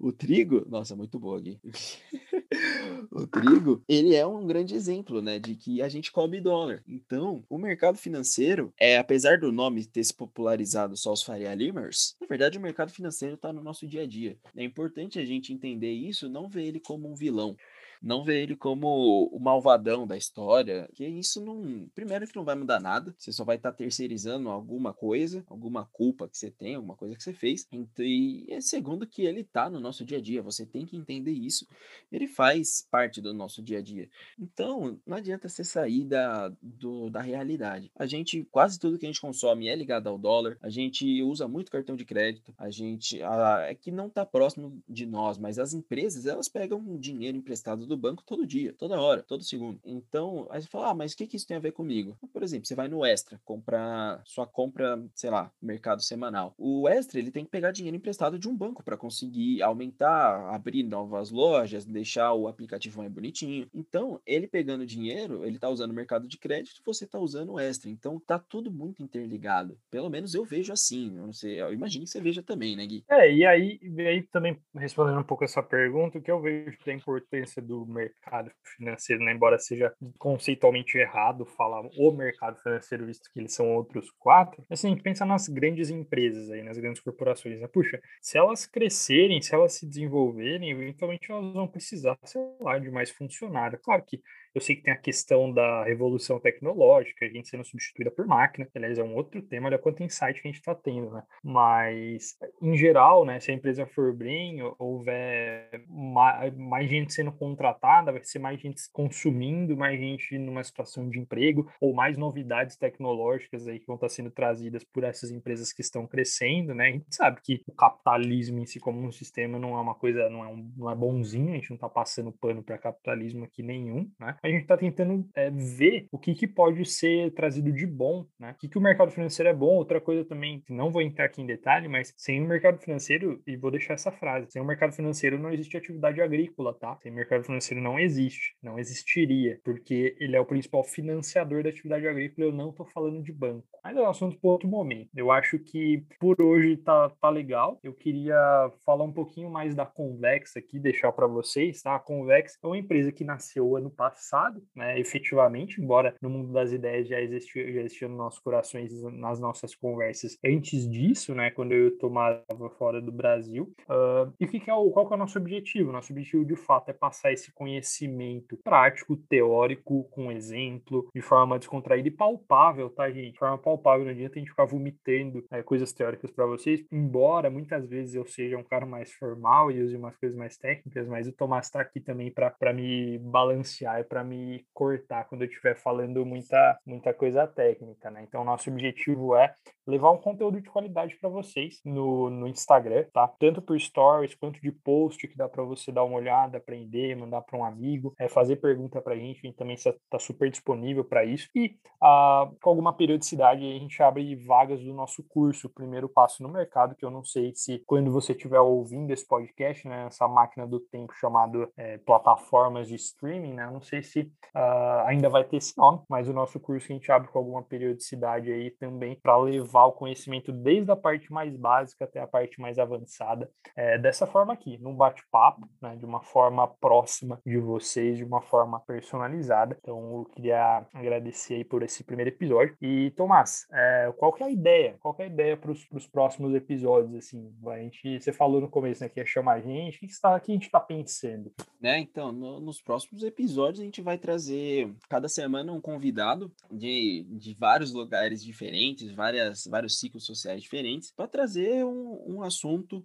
o trigo, nossa, muito boa aqui. [LAUGHS] o trigo, ele é um grande exemplo, né, de que a gente come dólar. Então, o mercado financeiro, é apesar do nome ter se popularizado só os Faria Limers, na verdade o mercado financeiro está no nosso dia a dia. É importante a gente entender isso, não ver ele como um vilão não ver ele como o malvadão da história, que isso não. Primeiro, que não vai mudar nada, você só vai estar tá terceirizando alguma coisa, alguma culpa que você tem, alguma coisa que você fez. E é segundo, que ele tá no nosso dia a dia, você tem que entender isso. Ele faz parte do nosso dia a dia. Então, não adianta você sair da, do, da realidade. A gente, quase tudo que a gente consome é ligado ao dólar, a gente usa muito cartão de crédito, a gente. A, é que não tá próximo de nós, mas as empresas, elas pegam dinheiro emprestado do banco todo dia, toda hora, todo segundo. Então, aí você fala, ah, mas o que, que isso tem a ver comigo? Por exemplo, você vai no Extra, comprar sua compra, sei lá, mercado semanal. O Extra, ele tem que pegar dinheiro emprestado de um banco para conseguir aumentar, abrir novas lojas, deixar o aplicativo mais bonitinho. Então, ele pegando dinheiro, ele tá usando o mercado de crédito, você tá usando o Extra. Então, tá tudo muito interligado. Pelo menos eu vejo assim. Eu não sei, eu imagino que você veja também, né, Gui? É, e aí, e aí também respondendo um pouco essa pergunta, o que eu vejo da importância do mercado financeiro, né? embora seja conceitualmente errado falar o mercado financeiro, visto que eles são outros quatro, assim, a gente pensa nas grandes empresas aí, nas grandes corporações, né? Puxa, se elas crescerem, se elas se desenvolverem, eventualmente elas vão precisar, sei lá, de mais funcionário. Claro que eu sei que tem a questão da revolução tecnológica, a gente sendo substituída por máquina, aliás, é um outro tema, olha quanto insight que a gente está tendo, né? Mas, em geral, né, se a empresa for bem, houver mais, mais gente sendo contratada, vai ser mais gente consumindo, mais gente numa situação de emprego, ou mais novidades tecnológicas aí que vão estar tá sendo trazidas por essas empresas que estão crescendo, né? A gente sabe que o capitalismo em si como um sistema não é uma coisa, não é, um, não é bonzinho, a gente não está passando pano para capitalismo aqui nenhum, né? A gente está tentando é, ver o que, que pode ser trazido de bom, né? O que, que o mercado financeiro é bom. Outra coisa também, não vou entrar aqui em detalhe, mas sem o mercado financeiro, e vou deixar essa frase, sem o mercado financeiro não existe atividade agrícola, tá? Sem o mercado financeiro não existe, não existiria, porque ele é o principal financiador da atividade agrícola, eu não estou falando de banco. Mas é um assunto para outro momento. Eu acho que por hoje tá, tá legal. Eu queria falar um pouquinho mais da Convex aqui, deixar para vocês, tá? A Convex é uma empresa que nasceu ano passado passado, né, efetivamente, embora no mundo das ideias já existia, já existia nos nossos corações, nas nossas conversas antes disso, né, quando eu tomava fora do Brasil. Uh, e que que é o, qual que é o nosso objetivo? Nosso objetivo, de fato, é passar esse conhecimento prático, teórico, com exemplo, de forma descontraída e palpável, tá, gente? De forma palpável, não adianta a gente ficar vomitando é, coisas teóricas para vocês, embora muitas vezes eu seja um cara mais formal e use umas coisas mais técnicas, mas o Tomás está aqui também para me balancear e para me cortar quando eu estiver falando muita, muita coisa técnica, né? Então, nosso objetivo é levar um conteúdo de qualidade para vocês no, no Instagram, tá? Tanto por stories quanto de post que dá para você dar uma olhada, aprender, mandar para um amigo, é, fazer pergunta para a gente, a gente também está super disponível para isso. E ah, com alguma periodicidade a gente abre vagas do nosso curso, primeiro passo no mercado, que eu não sei se quando você estiver ouvindo esse podcast, né, essa máquina do tempo chamado é, plataformas de streaming, né, eu não sei se uh, ainda vai ter esse nome, mas o nosso curso a gente abre com alguma periodicidade aí também para levar o conhecimento desde a parte mais básica até a parte mais avançada, é, dessa forma aqui, num bate-papo, né, de uma forma próxima de vocês, de uma forma personalizada. Então eu queria agradecer aí por esse primeiro episódio. E Tomás, é, qual que é a ideia? Qual que é a ideia para os próximos episódios? Assim, a gente, você falou no começo né, que ia chamar a gente. O que, que, tá, que a gente está pensando? Né, então, no, nos próximos episódios a gente vai trazer cada semana um convidado de, de vários lugares diferentes, várias, vários ciclos sociais diferentes, para trazer um, um assunto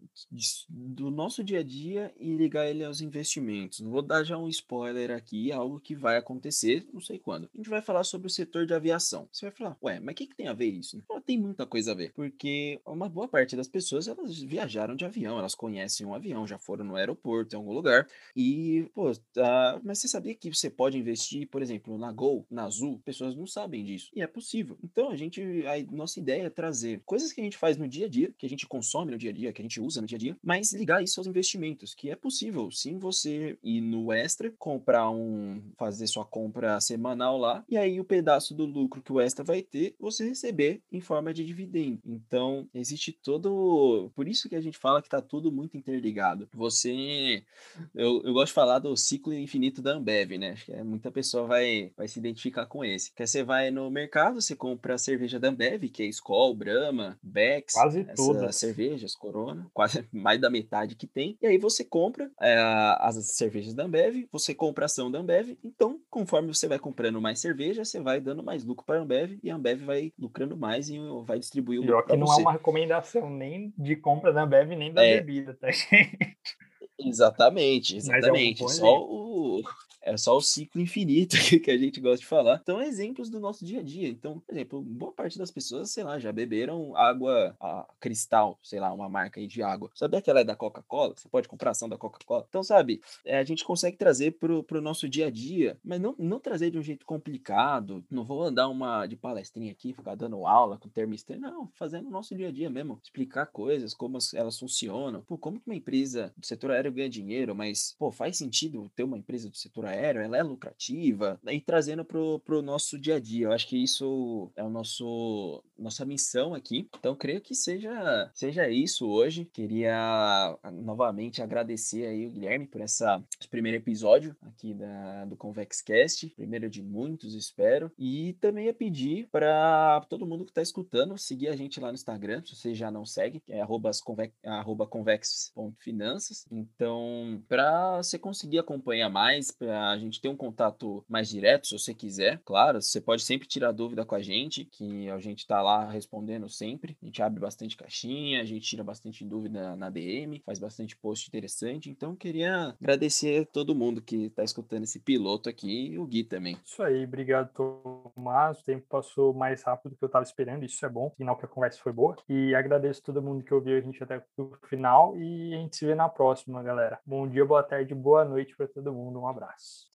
do nosso dia a dia e ligar ele aos investimentos. Vou dar já um spoiler aqui, algo que vai acontecer, não sei quando. A gente vai falar sobre o setor de aviação. Você vai falar, ué, mas o que, que tem a ver isso? Tem muita coisa a ver, porque uma boa parte das pessoas elas viajaram de avião, elas conhecem um avião, já foram no aeroporto, em algum lugar, e, pô, tá... mas você sabia que você pode investir, por exemplo, na Gol, na Azul? Pessoas não sabem disso, e é possível. Então, a gente, a nossa ideia é trazer coisas que a gente faz no dia a dia, que a gente consome no dia a dia, que a gente usa no dia a dia, mas ligar isso aos investimentos, que é possível, sim, você ir no Extra, comprar um, fazer sua compra semanal lá, e aí o pedaço do lucro que o Extra vai ter, você receber em forma de dividendo. Então, existe todo. Por isso que a gente fala que está tudo muito interligado. Você. Eu, eu gosto de falar do ciclo infinito da Ambev, né? Acho que é, muita pessoa vai, vai se identificar com esse. Que você vai no mercado, você compra a cerveja da Ambev, que é Skol, Brahma, Bex. Quase todas. cervejas, Corona, [LAUGHS] quase mais da metade que tem. E aí você compra é, as cervejas da Ambev, você compra a ação da Ambev. Então, conforme você vai comprando mais cerveja, você vai dando mais lucro para a Ambev e a Ambev vai lucrando mais e vai distribuir o lucro. Pior que não é uma recomendação nem de compra da Ambev nem da é. bebida, tá, [LAUGHS] gente? Exatamente, exatamente. É um Só o, é só o ciclo infinito [LAUGHS] que a gente gosta de falar. Então, exemplos do nosso dia a dia. Então, por exemplo, boa parte das pessoas, sei lá, já beberam água cristal, sei lá, uma marca aí de água. Sabia que ela é da Coca-Cola? Você pode comprar ação da Coca-Cola? Então, sabe, é, a gente consegue trazer pro, pro nosso dia a dia, mas não, não trazer de um jeito complicado. Não vou andar uma de palestrinha aqui, ficar dando aula com termo estranho. Não, fazendo o nosso dia a dia mesmo. Explicar coisas, como elas funcionam. Pô, como que uma empresa do setor aéreo ganha dinheiro, mas, pô, faz sentido ter uma empresa do setor aéreo ela é lucrativa, e trazendo para o nosso dia a dia. Eu acho que isso é o nosso nossa missão aqui. Então, creio que seja, seja isso hoje. Queria ah, novamente agradecer aí o Guilherme por essa, esse primeiro episódio aqui da, do ConvexCast, primeiro de muitos, espero. E também ia pedir para todo mundo que está escutando seguir a gente lá no Instagram, se você já não segue, é arroba, arroba convex.finanças. Então, para você conseguir acompanhar mais, para a gente ter um contato mais direto, se você quiser. Claro, você pode sempre tirar dúvida com a gente, que a gente está lá respondendo sempre. A gente abre bastante caixinha, a gente tira bastante dúvida na DM, faz bastante post interessante. Então, queria agradecer a todo mundo que está escutando esse piloto aqui e o Gui também. Isso aí, obrigado, Tomás. O tempo passou mais rápido do que eu estava esperando, isso é bom, sinal que a conversa foi boa. E agradeço todo mundo que ouviu a gente até o final e a gente se vê na próxima, galera. Bom dia, boa tarde, boa noite para todo mundo. Um abraço.